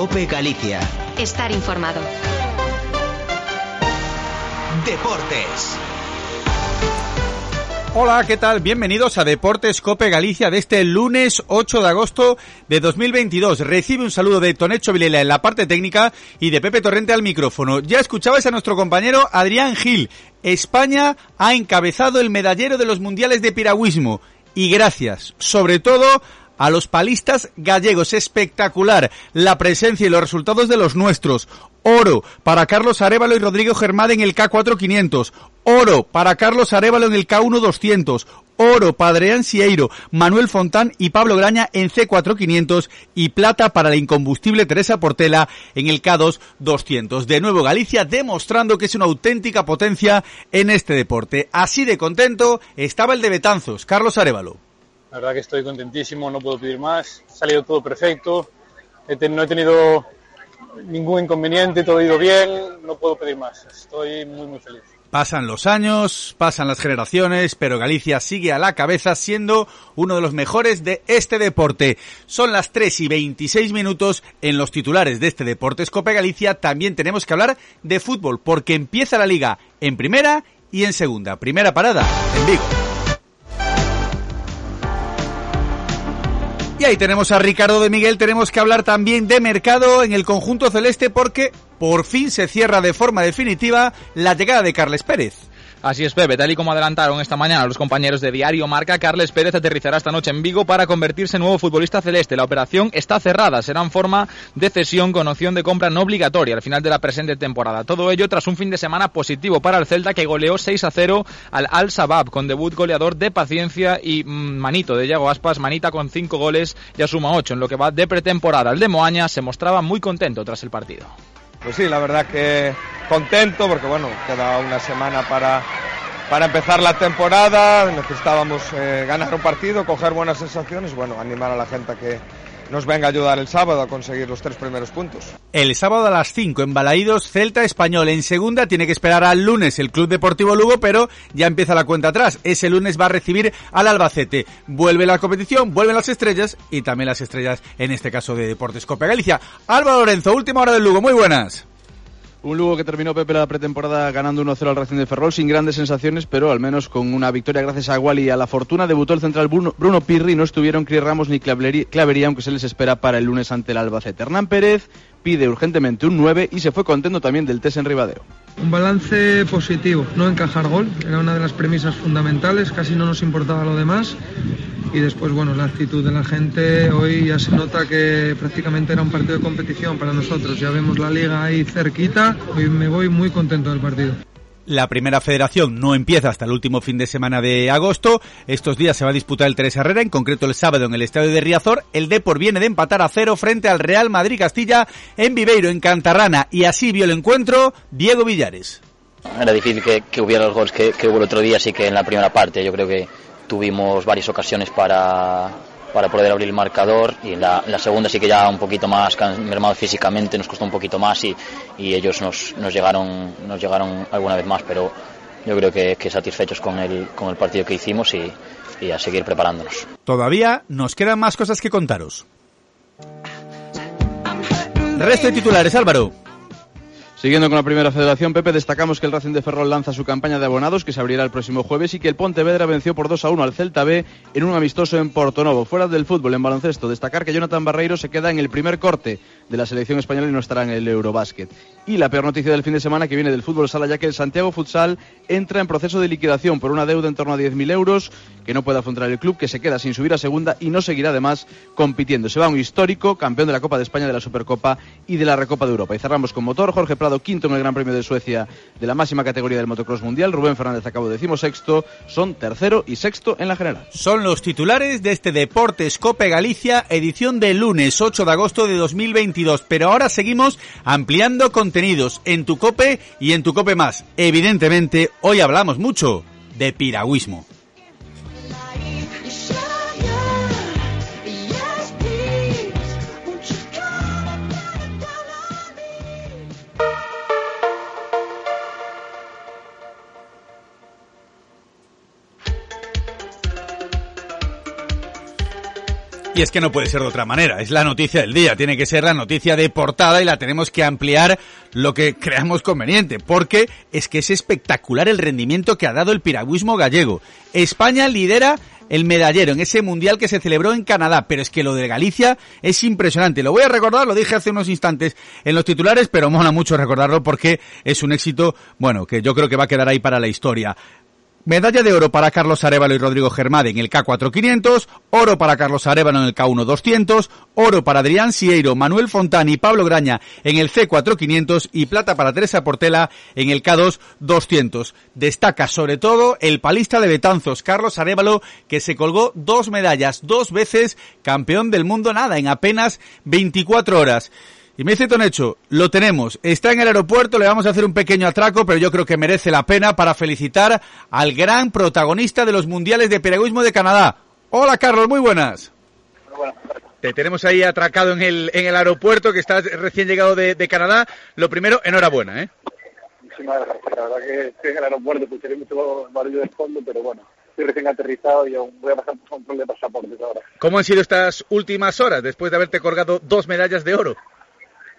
Cope Galicia. Estar informado. Deportes. Hola, ¿qué tal? Bienvenidos a Deportes Cope Galicia de este lunes 8 de agosto de 2022. Recibe un saludo de Tonecho Vilela en la parte técnica y de Pepe Torrente al micrófono. Ya escuchabais a nuestro compañero Adrián Gil. España ha encabezado el medallero de los mundiales de piragüismo y gracias, sobre todo, a los palistas gallegos. Espectacular la presencia y los resultados de los nuestros. Oro para Carlos Arevalo y Rodrigo Germán en el K4500. Oro para Carlos Arevalo en el K1200. Oro para Adrián Sieiro, Manuel Fontán y Pablo Graña en C4500 y plata para la incombustible Teresa Portela en el K2 De nuevo Galicia demostrando que es una auténtica potencia en este deporte. Así de contento estaba el de Betanzos, Carlos Arevalo. La verdad que estoy contentísimo, no puedo pedir más. Ha salido todo perfecto. no he tenido ningún inconveniente, todo ha ido bien, no puedo pedir más. Estoy muy, muy feliz. Pasan los años, pasan las generaciones, pero Galicia sigue a la cabeza siendo uno de los mejores de este deporte. Son las 3 y 26 minutos en los titulares de este deporte Escope Galicia. También tenemos que hablar de fútbol porque empieza la liga en primera y en segunda. Primera parada en Vigo. Y ahí tenemos a Ricardo de Miguel, tenemos que hablar también de mercado en el conjunto celeste porque por fin se cierra de forma definitiva la llegada de Carles Pérez. Así es, Pepe. Tal y como adelantaron esta mañana los compañeros de Diario Marca, Carles Pérez aterrizará esta noche en Vigo para convertirse en nuevo futbolista celeste. La operación está cerrada. Será en forma de cesión con opción de compra no obligatoria al final de la presente temporada. Todo ello tras un fin de semana positivo para el Celta que goleó 6 a 0 al Al Sabab con debut goleador de paciencia y mm, manito de Yago Aspas. Manita con 5 goles ya suma 8 en lo que va de pretemporada. El de Moaña se mostraba muy contento tras el partido. Pues sí, la verdad que contento porque bueno, queda una semana para, para empezar la temporada, necesitábamos eh, ganar un partido, coger buenas sensaciones, bueno, animar a la gente a que nos venga a ayudar el sábado a conseguir los tres primeros puntos. El sábado a las 5 en Balaídos, Celta Español en segunda, tiene que esperar al lunes el Club Deportivo Lugo, pero ya empieza la cuenta atrás. Ese lunes va a recibir al Albacete. Vuelve la competición, vuelven las estrellas y también las estrellas en este caso de Deportes Copa Galicia. Álvaro Lorenzo, última hora del Lugo, muy buenas. Un Lugo que terminó Pepe la pretemporada ganando 1-0 al Racing de Ferrol sin grandes sensaciones, pero al menos con una victoria gracias a Wally y a la fortuna. Debutó el central Bruno, Pirri, no estuvieron Cris Ramos ni Clavería, aunque se les espera para el lunes ante el Albacete. Hernán Pérez pide urgentemente un 9 y se fue contento también del test en Ribadeo. Un balance positivo, no encajar gol, era una de las premisas fundamentales, casi no nos importaba lo demás y después, bueno, la actitud de la gente, hoy ya se nota que prácticamente era un partido de competición para nosotros, ya vemos la liga ahí cerquita, hoy me voy muy contento del partido. La primera federación no empieza hasta el último fin de semana de agosto. Estos días se va a disputar el Teresa Herrera, en concreto el sábado en el estadio de Riazor. El Depor viene de empatar a cero frente al Real Madrid Castilla en Viveiro, en Cantarrana. Y así vio el encuentro Diego Villares. Era difícil que, hubiera los goles que, que hubo el otro día, así que en la primera parte yo creo que tuvimos varias ocasiones para, para poder abrir el marcador y en la, segunda sí que ya un poquito más mermado físicamente, nos costó un poquito más y, y ellos nos, nos, llegaron, nos llegaron alguna vez más, pero yo creo que, que satisfechos con el, con el partido que hicimos y, y a seguir preparándonos. Todavía nos quedan más cosas que contaros. Resto de titulares, Álvaro. Siguiendo con la primera federación, Pepe, destacamos que el Racing de Ferrol lanza su campaña de abonados, que se abrirá el próximo jueves, y que el Pontevedra venció por 2 a 1 al Celta B en un amistoso en Portonovo. Fuera del fútbol, en baloncesto, destacar que Jonathan Barreiro se queda en el primer corte de la selección española y no estará en el Eurobásquet. Y la peor noticia del fin de semana que viene del fútbol sala, ya que el Santiago Futsal entra en proceso de liquidación por una deuda en torno a 10.000 euros que no puede afrontar el club, que se queda sin subir a segunda y no seguirá además compitiendo. Se va un histórico campeón de la Copa de España, de la Supercopa y de la Recopa de Europa. Y cerramos con motor, Jorge Prado, quinto en el Gran Premio de Suecia de la máxima categoría del motocross mundial. Rubén Fernández acabó decimosexto, son tercero y sexto en la general. Son los titulares de este Deportes Cope Galicia, edición de lunes 8 de agosto de 2022. Pero ahora seguimos ampliando contenidos en tu Cope y en tu Cope más. Evidentemente, hoy hablamos mucho de piragüismo. Y es que no puede ser de otra manera, es la noticia del día, tiene que ser la noticia de portada y la tenemos que ampliar lo que creamos conveniente, porque es que es espectacular el rendimiento que ha dado el piragüismo gallego. España lidera el medallero en ese mundial que se celebró en Canadá, pero es que lo de Galicia es impresionante. Lo voy a recordar, lo dije hace unos instantes en los titulares, pero mola mucho recordarlo porque es un éxito, bueno, que yo creo que va a quedar ahí para la historia. Medalla de oro para Carlos Arevalo y Rodrigo Germade en el K4500, oro para Carlos Arevalo en el K1200, oro para Adrián Sieiro, Manuel Fontani y Pablo Graña en el C4500 y plata para Teresa Portela en el K2200. Destaca sobre todo el palista de Betanzos, Carlos Arevalo, que se colgó dos medallas, dos veces campeón del mundo nada en apenas 24 horas. Y me dice Tonecho, lo tenemos, está en el aeropuerto, le vamos a hacer un pequeño atraco, pero yo creo que merece la pena para felicitar al gran protagonista de los mundiales de piragüismo de Canadá. Hola Carlos, muy buenas. Te tenemos ahí atracado en el, en el aeropuerto, que estás recién llegado de, de Canadá. Lo primero, enhorabuena, ¿eh? Muchísimas gracias. La verdad que estoy en el aeropuerto, escucharé mucho barullo de fondo, pero bueno, estoy recién aterrizado y aún voy a pasar por control de pasaportes ahora. ¿Cómo han sido estas últimas horas después de haberte colgado dos medallas de oro?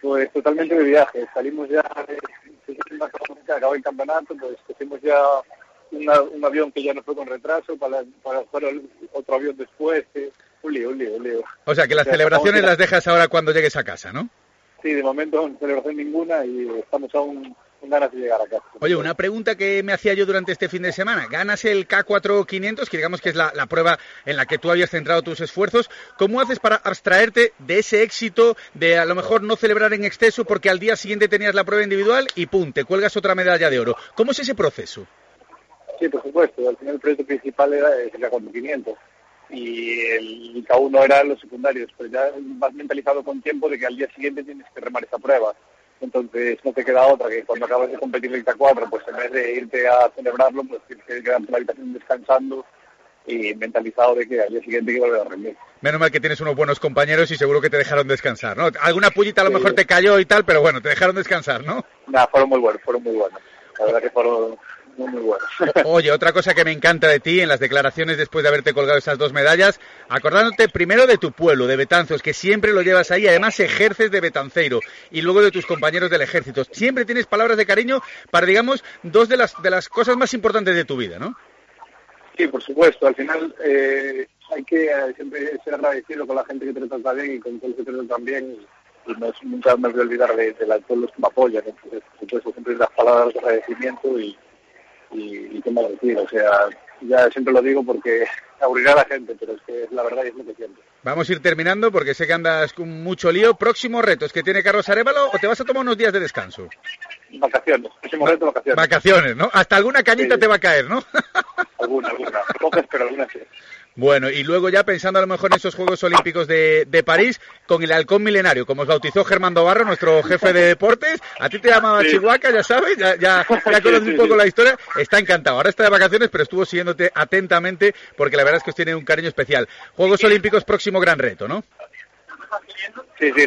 Pues totalmente de viaje. Salimos ya, de, acabó el campeonato, pues cogimos ya una, un avión que ya no fue con retraso para, para fuera otro avión después. Eh, un lío, un lío, un lío. O sea, que las O sea, celebraciones las dejas ahora cuando llegues a casa, ¿no? Sí, de momento no celebración ninguna y estamos aún con ganas de llegar a casa. Oye, una pregunta que me hacía yo durante este fin de semana. Ganas el K4500, que digamos que es la, la prueba en la que tú habías centrado tus esfuerzos. ¿Cómo haces para abstraerte de ese éxito, de a lo mejor no celebrar en exceso porque al día siguiente tenías la prueba individual y pum, te cuelgas otra medalla de oro? ¿Cómo es ese proceso? Sí, por supuesto. Al final el proyecto principal era el K4500 y el K1 eran los secundarios, pero ya vas mentalizado con tiempo de que al día siguiente tienes que remar esa prueba. Entonces no te queda otra que cuando acabas de competir el K4, pues en vez de irte a celebrarlo, pues tienes que quedarte en la habitación descansando y mentalizado de que al día siguiente hay que volver a rendir. Menos mal que tienes unos buenos compañeros y seguro que te dejaron descansar, ¿no? Alguna pullita a lo mejor te cayó y tal, pero bueno, te dejaron descansar, ¿no? Nada, fueron muy buenos, fueron muy buenos. La verdad que fueron muy. Oye, otra cosa que me encanta de ti en las declaraciones después de haberte colgado esas dos medallas, acordándote primero de tu pueblo, de Betanzos, que siempre lo llevas ahí, además ejerces de betanceiro, y luego de tus compañeros del ejército. Siempre tienes palabras de cariño para, digamos, dos de las, de las cosas más importantes de tu vida, ¿no? Sí, por supuesto. Al final eh, hay que eh, siempre ser agradecido con la gente que te trata bien y con todos los que te tratan bien. Y, no, es- nunca me voy a olvidar de, de la- los que me apoyan. Entonces, por supuesto, siempre las palabras de agradecimiento y, y, y más decir. O sea, ya siempre lo digo porque aburrirá a la gente, pero es que es la verdad y es lo que siento. Vamos a ir terminando porque sé que andas con mucho lío. Próximos retos que tiene Carlos Arevalo o te vas a tomar unos días de descanso. Vacaciones. Próximo reto, vacaciones. Vacaciones, ¿no? Hasta alguna cañita te va a caer, ¿no? alguna, alguna. Pocas, pero algunas sí. Bueno, y luego ya pensando a lo mejor en esos Juegos Olímpicos de, de París, con el halcón milenario, como os bautizó Germán Barro, nuestro jefe de deportes, a ti te llamaba Sí. Chihuahua, ya sabes, ya, ya, conoces un poco la historia, está encantado. Ahora está de vacaciones, pero estuvo siguiéndote atentamente, porque la verdad es que os tiene un cariño especial. Juegos Olímpicos, próximo gran reto, ¿no? Sí, sí,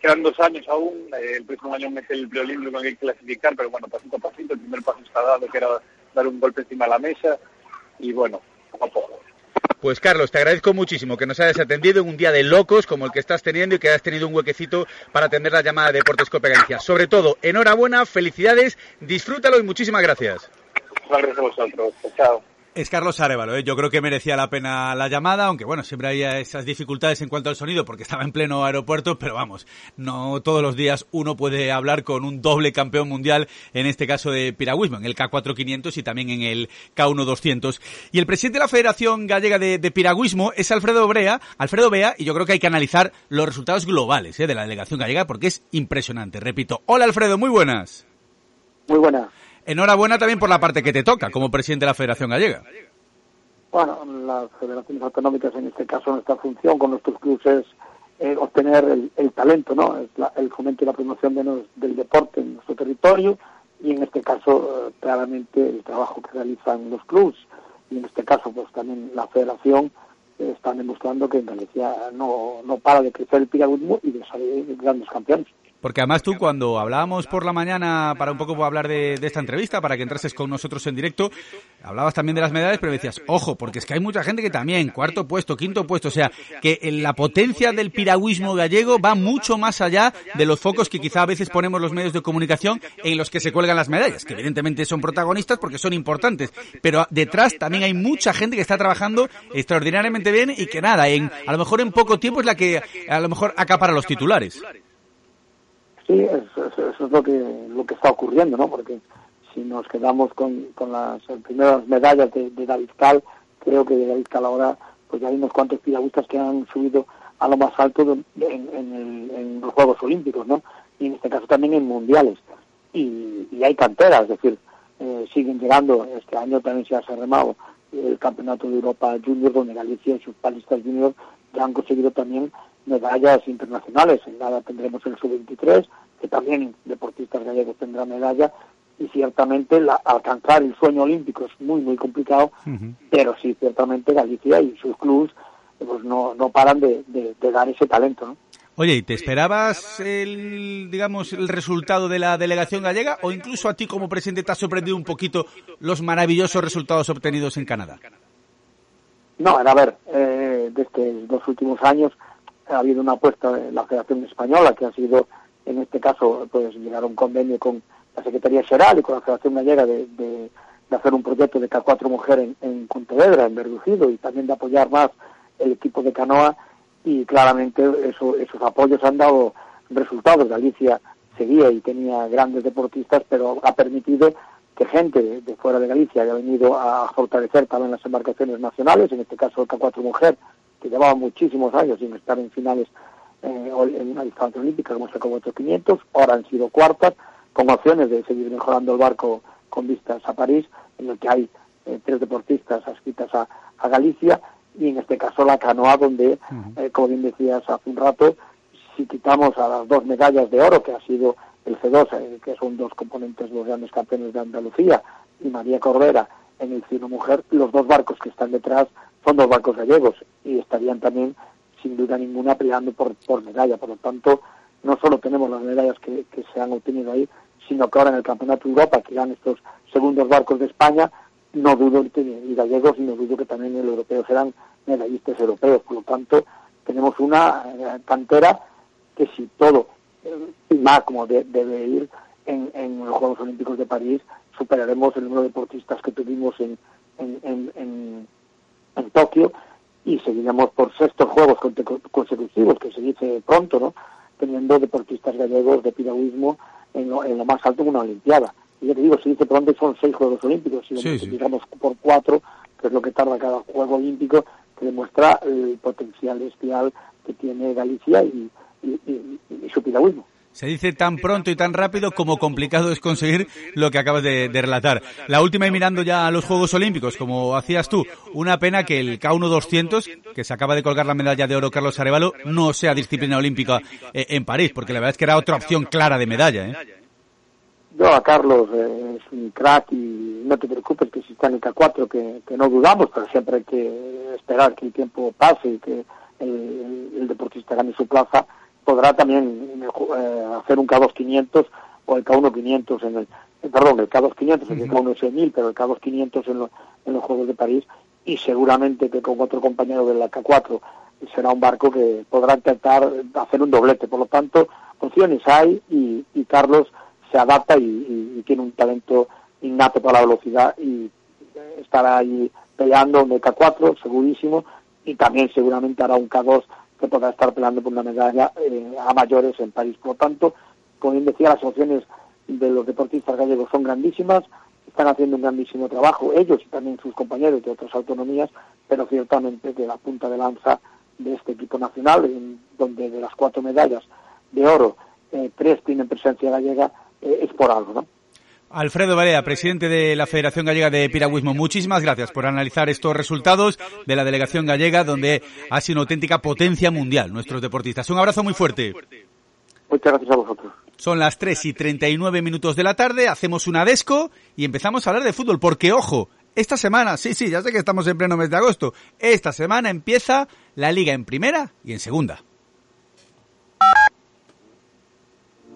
quedan dos años aún. eh, el próximo año es el preolímpico que hay que clasificar, pero bueno, pasito a pasito. El primer paso está dado, que era dar un golpe encima de la mesa. Y bueno, poco a poco. Pues Carlos, te agradezco muchísimo que nos hayas atendido en un día de locos como el que estás teniendo y que hayas tenido un huequecito para atender la llamada de Deportes Cope Galicia. Sobre todo, enhorabuena, felicidades, disfrútalo y muchísimas gracias. Gracias a vosotros. Chao. Es Carlos Arevalo, ¿eh? yo creo que merecía la pena la llamada, aunque bueno, siempre había esas dificultades en cuanto al sonido porque estaba en pleno aeropuerto, pero vamos, no todos los días uno puede hablar con un doble campeón mundial, en este caso de piragüismo, en el K4500 y también en el K1200. Y el presidente de la Federación Gallega de, Piragüismo es Alfredo Brea, Alfredo Bea, y yo creo que hay que analizar los resultados globales ¿eh? de la delegación gallega porque es impresionante. Repito, hola Alfredo, muy buenas. Muy buena. Enhorabuena también por la parte que te toca como presidente de la Federación Gallega. Bueno, las federaciones autonómicas, en este caso, nuestra función con nuestros clubes es obtener el, el talento, ¿no? La- el fomento y la promoción de nos- del deporte en nuestro territorio y, en este caso, eh, claramente el trabajo que realizan los clubes y, en este caso, pues también la federación eh, están demostrando que en Galicia no, no para de crecer el piragüismo y de salir grandes campeones. Porque además tú cuando hablábamos por la mañana para un poco hablar de, de, esta entrevista, para que entrases con nosotros en directo, hablabas también de las medallas, pero decías, ojo, porque es que hay mucha gente que también, cuarto puesto, quinto puesto, o sea, que la potencia del piragüismo gallego va mucho más allá de los focos que quizá a veces ponemos los medios de comunicación en los que se cuelgan las medallas, que evidentemente son protagonistas porque son importantes, pero detrás también hay mucha gente que está trabajando extraordinariamente bien y que nada, en, a lo mejor en poco tiempo es la que a lo mejor acapara los titulares. Sí, eso, eso, es lo que, lo que está ocurriendo, ¿no? Porque si nos quedamos con, con las primeras medallas de, David Cal, creo que de David Cal ahora, pues ya hay unos cuantos piragüistas que han subido a lo más alto de, en, el, en, los Juegos Olímpicos, ¿no? Y en este caso también en mundiales. Y, y hay canteras, es decir, eh, siguen llegando. Este año también se ha remado el Campeonato de Europa Junior, donde Galicia y sus palistas junior ya han conseguido también medallas internacionales. En nada tendremos el sub-23, que también deportistas gallegos tendrán medalla, y ciertamente la, alcanzar el sueño olímpico es muy, muy complicado, uh -huh. pero sí, ciertamente Galicia y sus clubes pues no, no paran de, de, de dar ese talento, ¿no? Oye, ¿y te esperabas el, digamos, el resultado de la delegación gallega o incluso a ti como presidente te ha sorprendido un poquito los maravillosos resultados obtenidos en Canadá? No, a ver, eh, desde los últimos años ha habido una apuesta de la Federación Española que ha sido, en este caso, pues llegar a un convenio con la Secretaría General y con la Federación Gallega de, de, hacer un proyecto de K4 Mujer en, en Pontevedra, en Verducido, y también de apoyar más el equipo de canoa y claramente eso, esos apoyos han dado resultados. Galicia seguía y tenía grandes deportistas, pero ha permitido que gente de, de, fuera de Galicia haya venido a fortalecer también las embarcaciones nacionales, en este caso el K4 Mujer, que llevaba muchísimos años sin estar en finales eh, en una distancia olímpica como el K4 500, ahora han sido cuartas, con opciones de seguir mejorando el barco con vistas a París, en el que hay eh, tres deportistas adscritas a, a Galicia, y en este caso la canoa donde, uh -huh. eh, como bien decías hace un rato, si quitamos a las dos medallas de oro que ha sido el C2, eh, que son dos componentes, los grandes campeones de Andalucía, y María Corbera en el Cino Mujer, los dos barcos que están detrás son dos barcos gallegos y estarían también, sin duda ninguna, peleando por, por medalla. Por lo tanto, no solo tenemos las medallas que, que se han obtenido ahí, sino que ahora en el Campeonato de Europa, que irán estos segundos barcos de España, no dudo que y gallegos y no dudo que también el europeo serán medallistas europeos. Por lo tanto, tenemos una eh, cantera que si todo eh, más como de, debe ir en, en, los Juegos Olímpicos de París, superaremos el número de deportistas que tuvimos en, en, en, en Tokio y seguiremos por sextos Juegos consecutivos, que se dice pronto, ¿no? teniendo deportistas gallegos de piragüismo en lo, en lo más alto de una Olimpiada. Y ya te digo, se dice pronto son seis Juegos Olímpicos, si sí, lo digamos sí. por cuatro, que es lo que tarda cada Juego Olímpico, que demuestra el potencial bestial que tiene Galicia y, y, y, y su piragüismo. Se dice tan pronto y tan rápido como complicado es conseguir lo que acabas de, relatar. La última y mirando ya a los Juegos Olímpicos, como hacías tú, una pena que el K1 200, que se acaba de colgar la medalla de oro Carlos Arevalo, no sea disciplina olímpica eh, en París, porque la verdad es que era otra opción clara de medalla. ¿eh? Yo a Carlos eh, es un crack y no te preocupes que si está en el K4, que, no dudamos, pero siempre hay que esperar que el tiempo pase y que el deportista gane su plaza podrá también eh, hacer un K2 500 o el K1 500 en el eh, perdón el K2 500 el K1 es 1000 pero el K2 500 en, lo, en los Juegos de París y seguramente que con otro compañero de la K4 será un barco que podrá intentar hacer un doblete. Por lo tanto opciones hay y, y Carlos se adapta y, y, y, tiene un talento innato para la velocidad y estará ahí peleando el K4 segurísimo y también seguramente hará un K2 que podrá estar peleando por una medalla eh, a mayores en París. Por lo tanto, como bien decía, las opciones de los deportistas gallegos son grandísimas, están haciendo un grandísimo trabajo, ellos y también sus compañeros de otras autonomías, pero ciertamente que la punta de lanza de este equipo nacional, en donde de las cuatro medallas de oro, eh, tres tienen presencia gallega, eh, es por algo, ¿no? Alfredo Barea, presidente de la Federación Gallega de Piragüismo, muchísimas gracias por analizar estos resultados de la delegación gallega, donde ha sido una auténtica potencia mundial nuestros deportistas. Un abrazo muy fuerte. Muchas gracias a vosotros. Son las 3 y 39 minutos de la tarde, hacemos una desco y empezamos a hablar de fútbol, porque ojo, esta semana, sí, sí, ya sé que estamos en pleno mes de agosto, esta semana empieza la liga en primera y en segunda.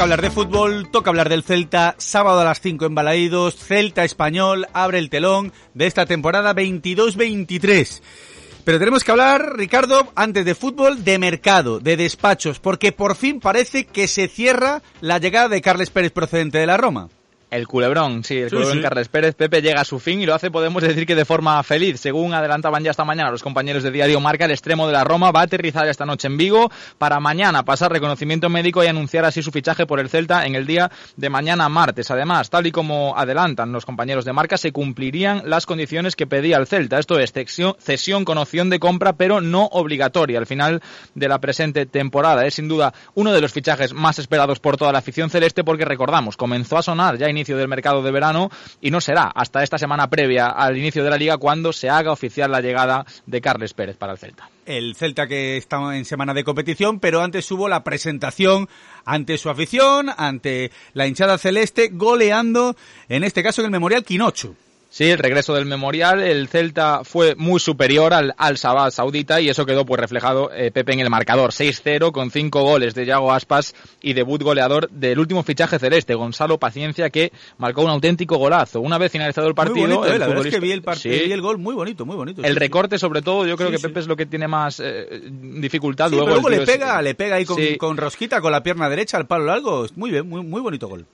Toca hablar de fútbol, toca hablar del Celta, sábado a las 5 en Balaídos, Celta Español abre el telón de esta temporada 22-23. Pero tenemos que hablar, Ricardo, antes de fútbol, de mercado, de despachos, porque por fin parece que se cierra la llegada de Carles Pérez procedente de la Roma. El culebrón, sí, el Sí, culebrón sí. Carles Pérez. Pepe llega a su fin y lo hace, podemos decir que de forma feliz. Según adelantaban ya esta mañana los compañeros de Diario Marca, el extremo de la Roma va a aterrizar esta noche en Vigo para mañana pasar reconocimiento médico y anunciar así su fichaje por el Celta en el día de mañana martes. Además, tal y como adelantan los compañeros de Marca, se cumplirían las condiciones que pedía el Celta. Esto es cesión, con opción de compra, pero no obligatoria al final de la presente temporada. Es sin duda uno de los fichajes más esperados por toda la afición celeste porque recordamos, comenzó a sonar ya inicio del mercado de verano y no será hasta esta semana previa al inicio de la liga cuando se haga oficial la llegada de Carles Pérez para el Celta. El Celta que está en semana de competición, pero antes hubo la presentación ante su afición, ante la hinchada celeste, goleando, en este caso en el Memorial Quinocho. Sí, el regreso del Memorial, el Celta fue muy superior al Al Sabah Saudita y eso quedó pues reflejado eh, Pepe en el marcador 6-0 con cinco goles de Yago Aspas y debut goleador del último fichaje celeste, Gonzalo Paciencia, que marcó un auténtico golazo. Una vez finalizado el partido, muy bonito, eh, el verdad es que vi el, part- Sí. vi el gol muy bonito, muy bonito. El sí, recorte, sobre todo, yo creo Sí, que. Pepe es lo que tiene más eh, dificultad. Luego pero luego le es- pega, le pega ahí con rosquita, con la pierna derecha al palo largo. Muy bien, muy, muy bonito gol.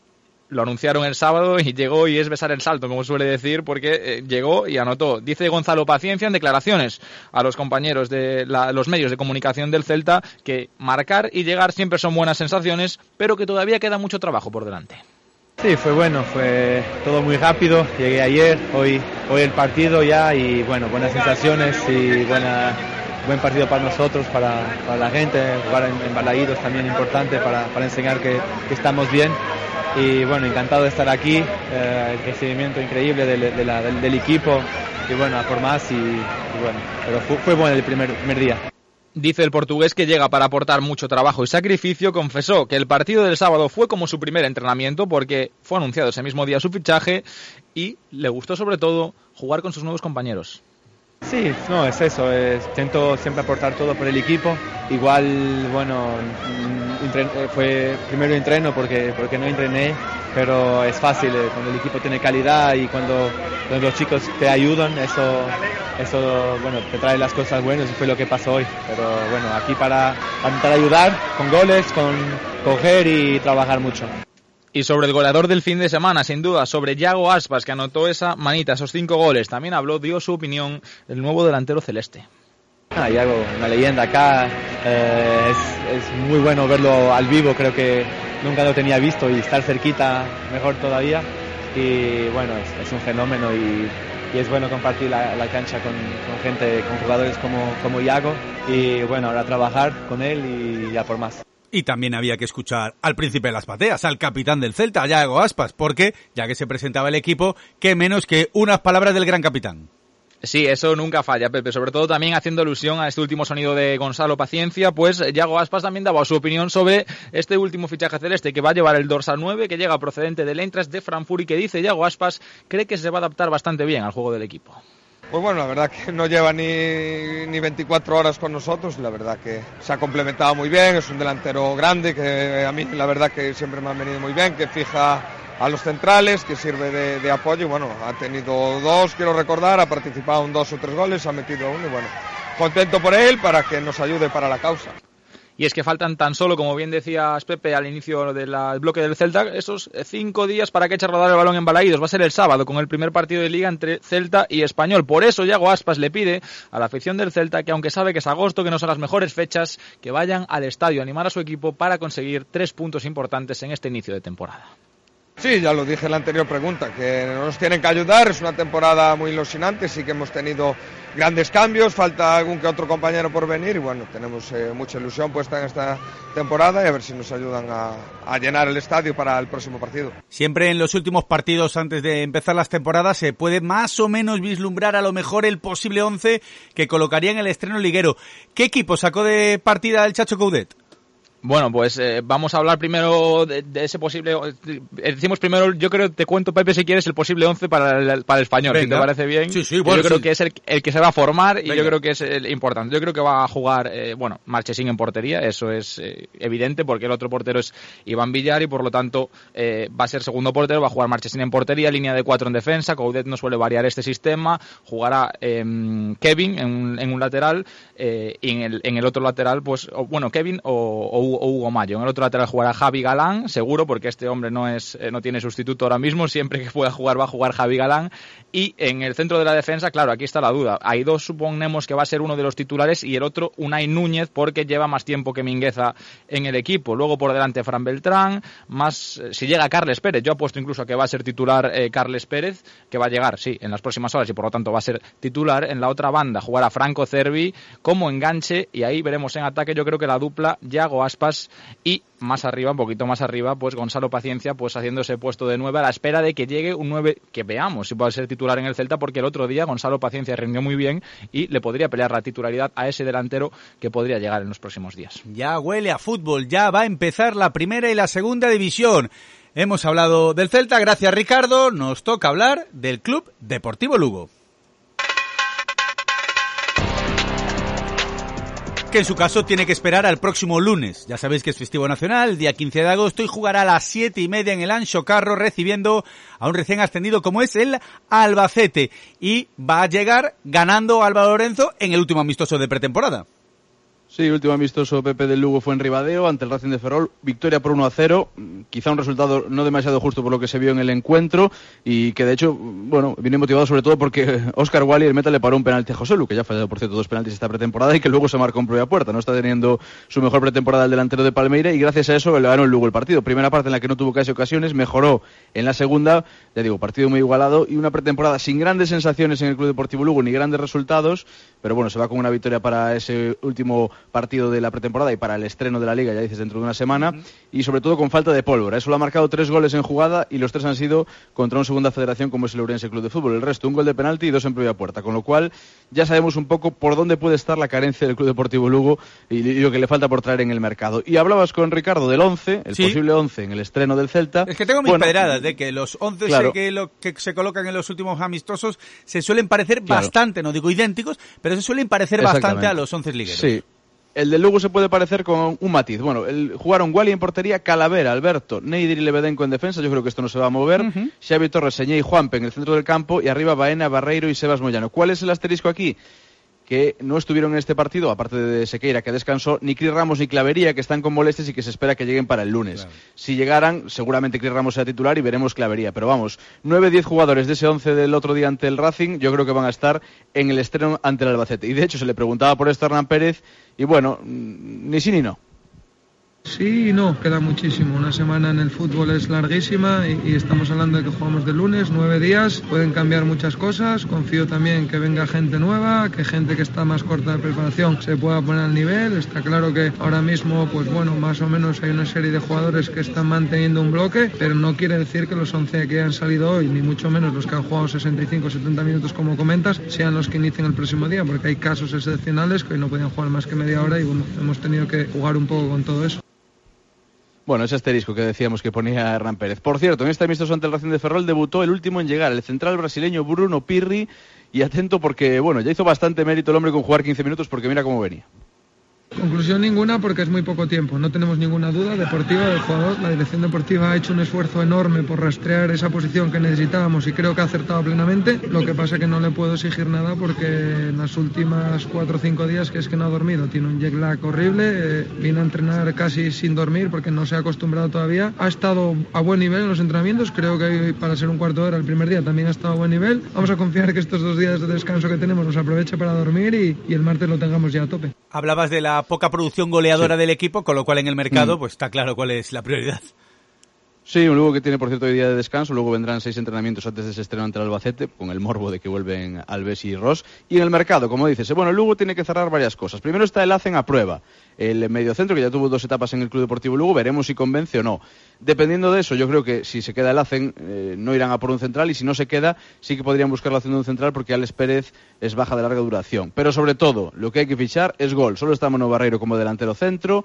Lo anunciaron el sábado y llegó y es besar el salto, como suele decir, porque eh, llegó y anotó. Dice Gonzalo Paciencia en declaraciones a los compañeros de la- los medios de comunicación del Celta que marcar y llegar siempre son buenas sensaciones, pero que todavía queda mucho trabajo por delante. Sí, fue bueno, fue todo muy rápido. Llegué ayer, hoy, hoy el partido ya y bueno, buenas sensaciones y buena, buen partido para nosotros, para, para la gente. Jugar en, en Balaídos también importante para, para enseñar que, que estamos bien. Y bueno, encantado de estar aquí, eh, el recibimiento increíble de la- del- del equipo y bueno, a por más y, y bueno, pero fue, fue bueno el primer, primer día. Dice el portugués que llega para aportar mucho trabajo y sacrificio. Confesó que el partido del sábado fue como su primer entrenamiento porque fue anunciado ese mismo día su fichaje y le gustó sobre todo jugar con sus nuevos compañeros. Sí, no, es eso, es- intento siempre aportar todo por el equipo. Igual, bueno, mm, eh, fue primero entreno porque, porque no entrené, pero es fácil, eh, cuando el equipo tiene calidad y cuando, cuando los chicos te ayudan, eso, eso bueno, te trae las cosas buenas y fue lo que pasó hoy. Pero bueno, aquí para, para intentar ayudar con goles, con coger y trabajar mucho. Y sobre el goleador del fin de semana, sin duda, sobre Yago Aspas, que anotó esa manita, esos cinco goles, también habló, dio su opinión el nuevo delantero celeste. Ah, Iago, una leyenda acá. eh, es, muy bueno verlo al vivo, creo que nunca lo tenía visto y estar cerquita mejor todavía. Y bueno, es, un fenómeno y, es bueno compartir la, cancha con, gente, con jugadores como, como Iago. Y bueno, ahora trabajar con él y ya por más. Y también había que escuchar al príncipe de las pateas, al capitán del Celta, a Yago Aspas, porque, ya que se presentaba el equipo, qué menos que unas palabras del gran capitán. Sí, eso nunca falla, Pepe. Sobre todo también haciendo alusión a este último sonido de Gonzalo Paciencia, pues Yago Aspas también daba su opinión sobre este último fichaje celeste que va a llevar el dorsal 9, que llega procedente del Eintracht de Frankfurt y que dice Yago Aspas cree que se va a adaptar bastante bien al juego del equipo. Pues bueno, la verdad que no lleva ni, ni 24 horas con nosotros, la verdad que se ha complementado muy bien, es un delantero grande que a mí la verdad que siempre me ha venido muy bien, que fija a los centrales, que sirve de, de apoyo. Bueno, ha tenido dos, quiero recordar, ha participado en dos o tres goles, ha metido uno y bueno, contento por él para que nos ayude para la causa. Y es que faltan tan solo, como bien decías Pepe al inicio del bloque del Celta, esos cinco días para que eche a rodar el balón en Balaídos. Va a ser el sábado con el primer partido de liga entre Celta y Español. Por eso Yago Aspas le pide a la afición del Celta que aunque sabe que es agosto, que no son las mejores fechas, que vayan al estadio a animar a su equipo para conseguir tres puntos importantes en este inicio de temporada. Sí, ya lo dije en la anterior pregunta, que nos tienen que ayudar, es una temporada muy ilusionante, sí que hemos tenido grandes cambios, falta algún que otro compañero por venir y bueno, tenemos eh, mucha ilusión puesta en esta temporada y a ver si nos ayudan a, a, llenar el estadio para el próximo partido. Siempre en los últimos partidos antes de empezar las temporadas se puede más o menos vislumbrar a lo mejor el posible 11 que colocaría en el estreno liguero. ¿Qué equipo sacó de partida el Chacho Coudet? Bueno, pues eh, vamos a hablar primero de, de, ese posible. Eh, decimos primero, yo creo, te cuento, Pepe, si quieres, el posible 11 para el, para el español, Venga. si te parece bien. Sí, sí, bueno, yo creo que es el, el, que se va a formar y yo creo que es el importante. Yo creo que va a jugar, eh, bueno, Marchesín en portería, eso es eh, evidente, porque el otro portero es Iván Villar y por lo tanto eh, va a ser segundo portero, va a jugar Marchesín en portería, línea de cuatro en defensa. Coudet no suele variar este sistema, jugará em, Kevin en un, en un lateral y en el, en el otro lateral, pues, o, bueno, Kevin o, o, o Hugo Mayo. En el otro lateral jugará Javi Galán, seguro, porque este hombre no es eh, no tiene sustituto ahora mismo. Siempre que pueda jugar va a jugar Javi Galán. Y en el centro de la defensa, claro, aquí está la duda. Hay dos, suponemos que va a ser uno de los titulares y el otro Unai Núñez, porque lleva más tiempo que Mingueza en el equipo. Luego por delante Fran Beltrán, más eh, si llega Carles Pérez. Yo apuesto incluso a que va a ser titular eh, Carles Pérez, que va a llegar, sí, en las próximas horas y por lo tanto va a ser titular. En la otra banda jugará Franco Cervi como enganche y ahí veremos en ataque yo creo que la dupla Yago Aspas y más arriba, un poquito más arriba, pues Gonzalo Paciencia, pues haciendo ese puesto de 9 a la espera de que llegue un 9 que veamos si puede ser titular en el Celta, porque el otro día Gonzalo Paciencia rindió muy bien y le podría pelear la titularidad a ese delantero que podría llegar en los próximos días. Ya huele a fútbol, ya va a empezar la primera y la segunda división. Hemos hablado del Celta, gracias Ricardo, nos toca hablar del Club Deportivo Lugo. Que en su caso tiene que esperar al próximo lunes. Ya sabéis que es festivo nacional, día 15 de agosto, y jugará a las siete y media en el Ancho Carro recibiendo a un recién ascendido como es el Albacete. Y va a llegar ganando Álvaro Lorenzo en el último amistoso de pretemporada. Sí, último amistoso Pepe del Lugo fue en Ribadeo ante el Racing de Ferrol, victoria por 1 a 0, quizá un resultado no demasiado justo por lo que se vio en el encuentro y que de hecho, bueno, viene motivado sobre todo porque Oscar Wally el meta le paró un penalti a José Lu, que ya ha fallado por cierto dos penaltis esta pretemporada y que luego se marcó en propia puerta, no está teniendo su mejor pretemporada el delantero de Palmeira y gracias a eso le ganó el Lugo el partido. Primera parte en la que no tuvo casi ocasiones, mejoró en la segunda, ya digo, partido muy igualado y una pretemporada sin grandes sensaciones en el Club Deportivo Lugo ni grandes resultados, pero bueno, se va con una victoria para ese último partido de la pretemporada y para el estreno de la liga, ya dices, dentro de una semana, uh -huh. y sobre todo con falta de pólvora. Eso lo ha marcado tres goles en jugada y los tres han sido contra una segunda federación como es el Ourense Club de Fútbol. El resto, un gol de penalti y dos en propia puerta. Con lo cual, ya sabemos un poco por dónde puede estar la carencia del Club Deportivo Lugo y, y lo que le falta por traer en el mercado. Y hablabas con Ricardo del 11, el ¿Sí? posible 11 en el estreno del Celta. Es que tengo mis bueno, pedradas de que los 11 claro. que, lo, que se colocan en los últimos amistosos se suelen parecer claro. bastante, no digo idénticos, pero se suelen parecer bastante a los 11 ligueros. Sí, el del Lugo se puede parecer con un matiz. Bueno, el, jugaron Wally en portería, Calavera, Alberto, Neidir y Lebedenco en defensa. Yo creo que esto no se va a mover. Uh -huh. Xavi Torres, Señé y Juanpe en el centro del campo. Y arriba Baena, Barreiro y Sebas Moyano. ¿Cuál es el asterisco aquí? Que no estuvieron en este partido, aparte de Sequeira, que descansó, ni Cris Ramos ni Clavería, que están con molestias y que se espera que lleguen para el lunes. Claro. Si llegaran, seguramente Cris Ramos sea titular y veremos Clavería. Pero vamos, 9-10 jugadores de ese 11 del otro día ante el Racing, yo creo que van a estar en el estreno ante el Albacete. Y de hecho se le preguntaba por esto a Hernán Pérez, y bueno, ni sí ni no. Sí y no, queda muchísimo. Una semana en el fútbol es larguísima y, estamos hablando de que jugamos de lunes, nueve días. Pueden cambiar muchas cosas. Confío también que venga gente nueva, que gente que está más corta de preparación se pueda poner al nivel. Está claro que ahora mismo, pues bueno, más o menos hay una serie de jugadores que están manteniendo un bloque, pero no quiere decir que los 11 que han salido hoy, ni mucho menos los que han jugado 65 70 minutos como comentas, sean los que inicien el próximo día, porque hay casos excepcionales que hoy no podían jugar más que media hora y bueno, hemos tenido que jugar un poco con todo eso. Bueno, ese asterisco que decíamos que ponía Hernán Pérez. Por cierto, en este amistoso ante el de Ferrol debutó el último en llegar, el central brasileño Bruno Pirri. Y atento porque, bueno, ya hizo bastante mérito el hombre con jugar 15 minutos porque mira cómo venía. Conclusión ninguna porque es muy poco tiempo. No tenemos ninguna duda deportiva del jugador. La dirección deportiva ha hecho un esfuerzo enorme por rastrear esa posición que necesitábamos y creo que ha acertado plenamente. Lo que pasa que no le puedo exigir nada porque en las últimas cuatro o cinco días que es que no ha dormido. Tiene un jet lag horrible. eh, viene a entrenar casi sin dormir porque no se ha acostumbrado todavía. Ha estado a buen nivel en los entrenamientos. Creo que para ser un cuarto de hora el primer día también ha estado a buen nivel. Vamos a confiar que estos dos días de descanso que tenemos los aproveche para dormir y, y el martes lo tengamos ya a tope. Hablabas de la poca producción goleadora Sí. del equipo, con lo cual en el mercado Mm. pues está claro cuál es la prioridad. Sí, un Lugo que tiene, por cierto, hoy día de descanso. Luego vendrán seis entrenamientos antes de ese estreno ante el Albacete, con el morbo de que vuelven Alves y Ross. Y en el mercado, como dices, eh, bueno, Lugo tiene que cerrar varias cosas. Primero está el Hacen a prueba. El mediocentro, que ya tuvo dos etapas en el Club Deportivo Lugo, veremos si convence o no. Dependiendo de eso, yo creo que si se queda el Hacen, eh, no irán a por un central. Y si no se queda, sí que podrían buscar la opción de un central, porque Alex Pérez es baja de larga duración. Pero sobre todo, lo que hay que fichar es gol. Solo está Mono Barreiro como delantero centro.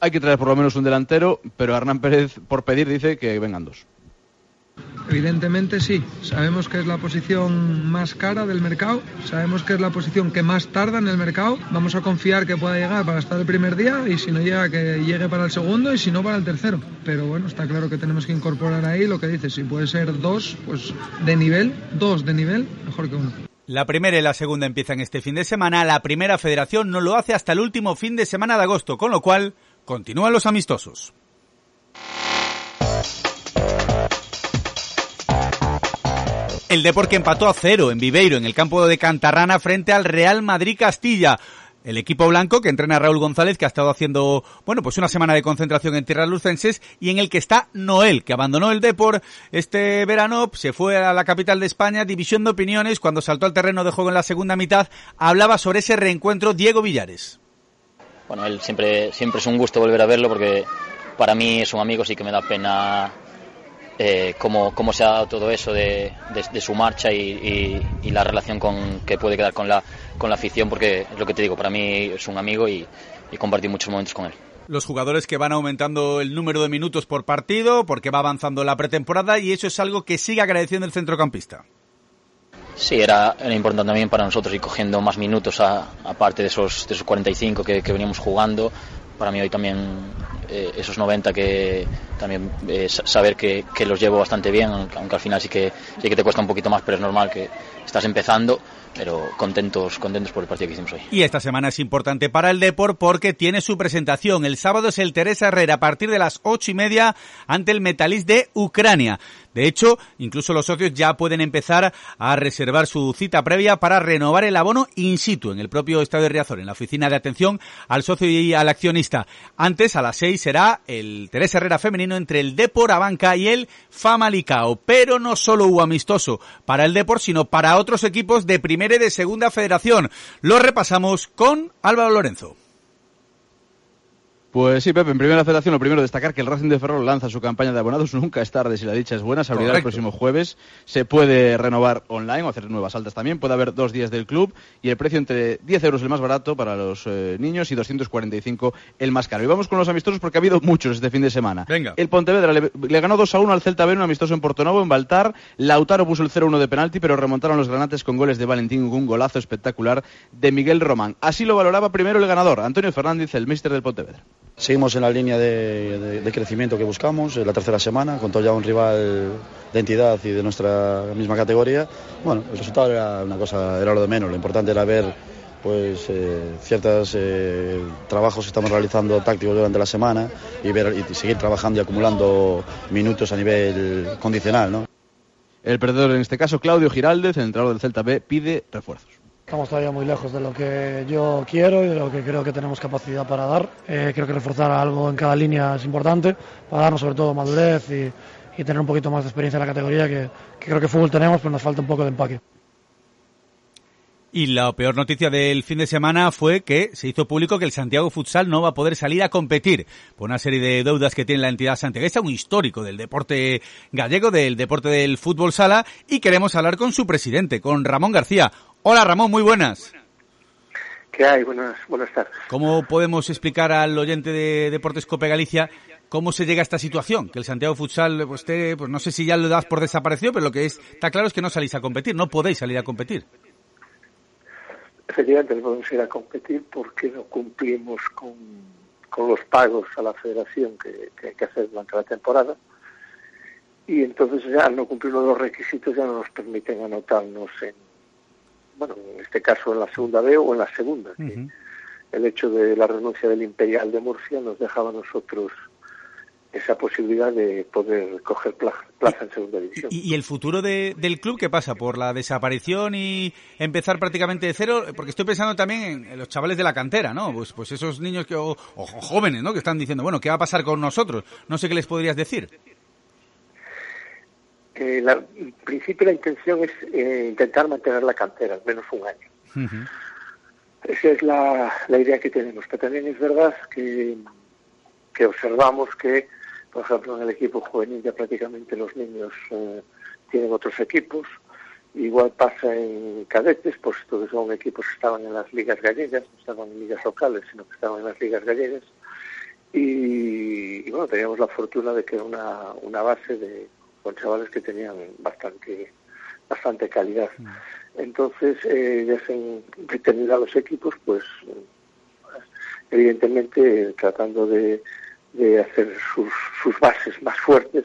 Hay que traer por lo menos un delantero, pero Hernán Pérez, por pedir, dice que vengan dos. Evidentemente sí, sabemos que es la posición más cara del mercado, sabemos que es la posición que más tarda en el mercado, vamos a confiar que pueda llegar para estar el primer día y si no llega que llegue para el segundo y si no para el tercero. Pero bueno, está claro que tenemos que incorporar ahí lo que dices, si puede ser dos, pues de nivel, dos de nivel, mejor que uno. La primera y la segunda empiezan este fin de semana. La primera federación no lo hace hasta el último fin de semana de agosto, con lo cual continúan los amistosos. El Depor que empató a cero en Viveiro, en el campo de Cantarrana, frente al Real Madrid Castilla. El equipo blanco que entrena a Raúl González, que ha estado haciendo, bueno, pues una semana de concentración en tierras lucenses y en el que está Noel, que abandonó el Depor este verano, se fue a la capital de España, división de opiniones, cuando saltó al terreno de juego en la segunda mitad, hablaba sobre ese reencuentro Diego Villares. Bueno, él siempre, siempre es un gusto volver a verlo porque para mí es un amigo, sí que me da pena eh, cómo, cómo se ha dado todo eso de, de- su marcha y, y- y la relación con, que puede quedar con la, con la afición, porque es lo que te digo, para mí es un amigo y, y compartí muchos momentos con él. Los jugadores que van aumentando el número de minutos por partido, porque va avanzando la pretemporada y eso es algo que sigue agradeciendo el centrocampista. Sí, era, era importante también para nosotros ir cogiendo más minutos aparte de esos, de esos 45 que, que veníamos jugando. Para mí hoy también eh, esos 90 que también eh, sa- saber que, que los llevo bastante bien, aunque, al final sí que, sí que te cuesta un poquito más, pero es normal que estás empezando, pero contentos, contentos por el partido que hicimos hoy. Y esta semana es importante para el Depor porque tiene su presentación. El sábado es el Teresa Herrera a partir de las ocho y media ante el Metalist de Ucrania. De hecho, incluso los socios ya pueden empezar a reservar su cita previa para renovar el abono in situ en el propio Estadio de Riazor, en la oficina de atención al socio y al accionista. Antes, a las seis, será el Teresa Herrera femenino entre el Depor Abanca y el Famalicao. Pero no solo hubo amistoso para el Depor, sino para otros equipos de primera y de segunda federación. Lo repasamos con Álvaro Lorenzo. Pues sí, Pepe, en primera federación lo primero destacar que el Racing de Ferrol lanza su campaña de abonados. Nunca es tarde si la dicha es buena. Se abrirá el próximo jueves. Se puede renovar online o hacer nuevas altas también. Puede haber dos días del club y el precio entre 10 euros el más barato para los eh, niños y 245 el más caro. Y vamos con los amistosos porque ha habido muchos este fin de semana. Venga. El Pontevedra le, le ganó 2 a 1 al Celta B un amistoso en Portonovo, en Baltar. Lautaro puso el 0-1 de penalti, pero remontaron los granates con goles de Valentín un golazo espectacular de Miguel Román. Así lo valoraba primero el ganador, Antonio Fernández, el míster del Pontevedra. Seguimos en la línea de, crecimiento que buscamos, en la tercera semana, con todo ya un rival de entidad y de nuestra misma categoría. Bueno, el resultado era una cosa, era lo de menos, lo importante era ver pues eh, ciertos eh, trabajos que estamos realizando tácticos durante la semana y ver y seguir trabajando y acumulando minutos a nivel condicional, ¿no? El perdedor en este caso, Claudio Giraldez, el entrenador del Celta B, pide refuerzos. Estamos todavía muy lejos de lo que yo quiero y de lo que creo que tenemos capacidad para dar. Eh, creo que reforzar algo en cada línea es importante para darnos sobre todo madurez y, y tener un poquito más de experiencia en la categoría que, creo que fútbol tenemos, pero nos falta un poco de empaque. Y la peor noticia del fin de semana fue que se hizo público que el Santiago Futsal no va a poder salir a competir por una serie de deudas que tiene la entidad santiaguesa, un histórico del deporte gallego, del deporte del fútbol sala, y queremos hablar con su presidente, con Ramón García. Hola Ramón, muy buenas. ¿Qué hay? Buenas, buenas tardes. ¿Cómo podemos explicar al oyente de Deportes Cope Galicia cómo se llega a esta situación? Que el Santiago Futsal, pues, pues no sé si ya lo das por desaparecido, pero lo que es, está claro es que no salís a competir, no podéis salir a competir. efectivamente no podemos ir a competir porque no cumplimos con, con los pagos a la federación que, que hay que hacer durante la temporada y entonces ya al no cumplir los requisitos ya no nos permiten anotarnos en, bueno, en este caso en la segunda B o en la segunda. que el hecho de la renuncia del Imperial de Murcia nos dejaba a nosotros esa posibilidad de poder coger plaza, plaza en segunda división. ¿Y, y el futuro de- del club qué pasa? ¿Por la desaparición y empezar prácticamente de cero? Porque estoy pensando también en, en los chavales de la cantera, ¿no? Pues, pues esos niños que, o, o jóvenes, ¿no? Que están diciendo, bueno, ¿qué va a pasar con nosotros? No sé qué les podrías decir. Eh, la- en principio la intención es eh, intentar mantener la cantera, al menos un año. Esa es la, la idea que tenemos. Pero también es verdad que, que observamos que, por ejemplo, en el equipo juvenil ya prácticamente los niños eh, tienen otros equipos. Igual pasa en cadetes, pues todos son equipos que estaban en las ligas gallegas, no estaban en ligas locales, sino que estaban en las ligas gallegas. Y, y bueno, teníamos la fortuna de que era una, una base de, con chavales que tenían bastante, bastante calidad. Entonces, eh, ya se han detenido a los equipos, pues evidentemente tratando de, de hacer sus, sus bases más fuertes,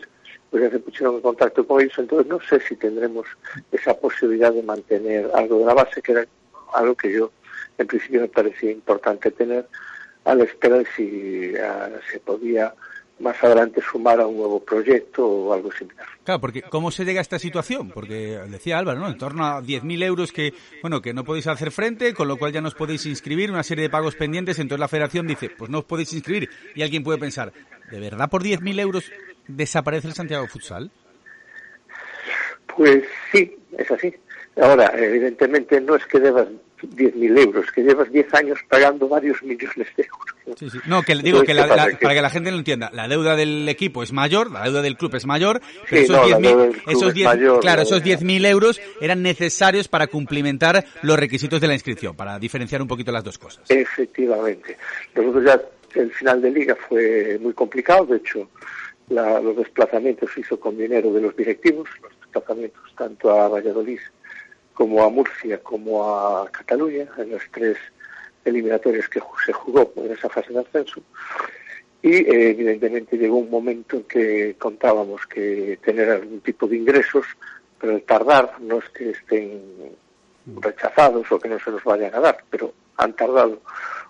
pues ya se pusieron en contacto con ellos. Entonces, no sé si tendremos esa posibilidad de mantener algo de la base, que era algo que yo en principio me parecía importante tener, a la espera de si ah, se podía más adelante sumar a un nuevo proyecto o algo similar. Claro, porque ¿cómo se llega a esta situación? Porque decía Álvaro, ¿no? En torno a 10.000 euros que, bueno, que no podéis hacer frente, con lo cual ya no os podéis inscribir, una serie de pagos pendientes, entonces la federación dice, pues no os podéis inscribir. Y alguien puede pensar, ¿de verdad por 10.000 euros desaparece el Santiago Futsal? Pues sí, es así. Ahora, evidentemente no es que debas 10.000 euros, que llevas 10 años pagando varios millones de euros. Sí, sí. No, que digo que la- para que la gente lo entienda, la deuda del equipo es mayor, la deuda del club es mayor, pero Sí, esos no, la 10.000 deuda del club esos es 10 mayor, claro, la esos deuda- 10.000 euros eran necesarios para cumplimentar los requisitos de la inscripción, para diferenciar un poquito las dos cosas. Efectivamente. Nosotros ya el final de liga fue muy complicado, de hecho la- los desplazamientos se hizo con dinero de los directivos, los desplazamientos tanto a Valladolid como a Murcia como a Cataluña, en las tres eliminatorias que se jugó en esa fase de ascenso. Y eh, evidentemente llegó un momento en que contábamos que tener algún tipo de ingresos, pero el tardar no es que estén rechazados o que no se nos vayan a dar, pero han tardado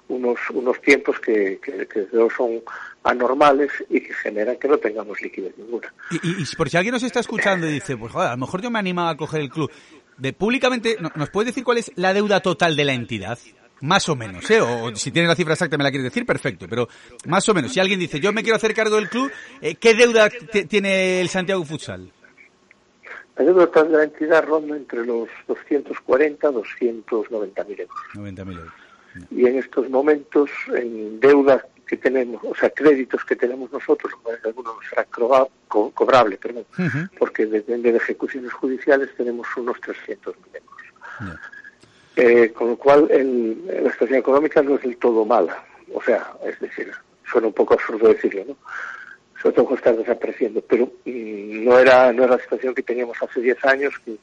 unos, unos tiempos que, que, que son anormales y que generan que no tengamos liquidez ninguna. Y, y- y por si alguien nos está escuchando y dice, pues joder, a lo mejor yo me animaba a coger el club, de públicamente, ¿no- ¿nos puedes decir cuál es la deuda total de la entidad? Más o menos, ¿eh? O si tienes la cifra exacta me la quieres decir, perfecto. Pero más o menos, si alguien dice, yo me quiero hacer cargo del club, eh, ¿qué deuda tiene el Santiago Futsal? La deuda total de la entidad ronda entre los 240 y 290 mil euros. 90.000 euros. Y en estos momentos, en deuda que tenemos, o sea, créditos que tenemos nosotros, algunos será co- cobrable, perdón, porque depende de ejecuciones judiciales, tenemos unos 300 mil euros. Eh, con lo cual, el- la situación económica no es del todo mala. O sea, es decir, suena un poco absurdo decirlo, ¿no? Sobre todo con estar desapareciendo, pero mm, no era no era la situación que teníamos hace 10 años, que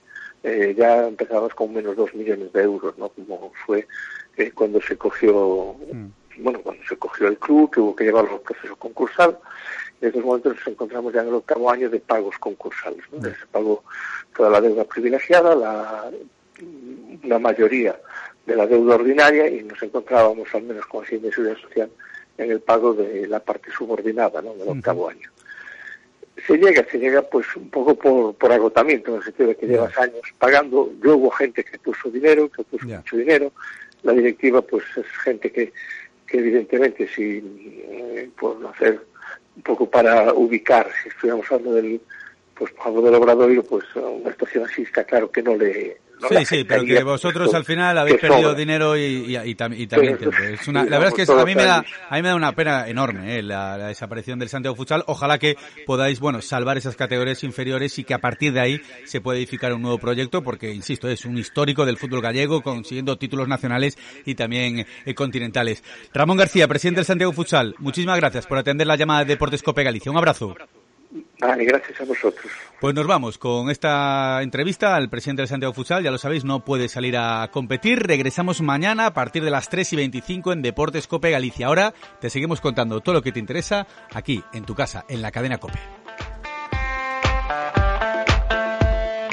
eh, ya empezábamos con menos 2 millones de euros, ¿no? Como fue eh, cuando se cogió, bueno, cuando se cogió el club, que hubo que llevarlo al proceso concursal. En estos momentos nos encontramos ya en el octavo año de pagos concursales, ¿no? Se pagó toda la deuda privilegiada, la, la mayoría de la deuda ordinaria y nos encontrábamos al menos con y Seguridad Social en el pago de la parte subordinada ¿no? del octavo año. Se llega, se llega pues un poco por, por agotamiento, en el sentido de que llevas años pagando. Yo hubo gente que puso dinero, que puso mucho dinero. La directiva pues es gente que, que evidentemente si eh, por hacer un poco para ubicar, si estuviéramos hablando del pues por del obradoiro, pues una situación así está claro que no le no Sí, sí, pero que vosotros al final habéis perdido sobra. dinero y, y, y tam- y también Pero. Es una, la verdad es que a mí me da, a mí me da una pena enorme eh, la, la desaparición del Santiago Futsal. Ojalá que podáis, bueno, salvar esas categorías inferiores y que a partir de ahí se pueda edificar un nuevo proyecto, porque insisto, es un histórico del fútbol gallego, consiguiendo títulos nacionales y también eh, continentales. Ramón García, presidente del Santiago Futsal, muchísimas gracias por atender la llamada de Deportes Cope Galicia. Un abrazo. Vale, gracias a vosotros. Pues nos vamos con esta entrevista al presidente del Santiago Futsal. Ya lo sabéis, no puede salir a competir. Regresamos mañana a partir de las 3 y 25 en Deportes Cope Galicia. Ahora te seguimos contando todo lo que te interesa aquí, en tu casa, en la cadena Cope.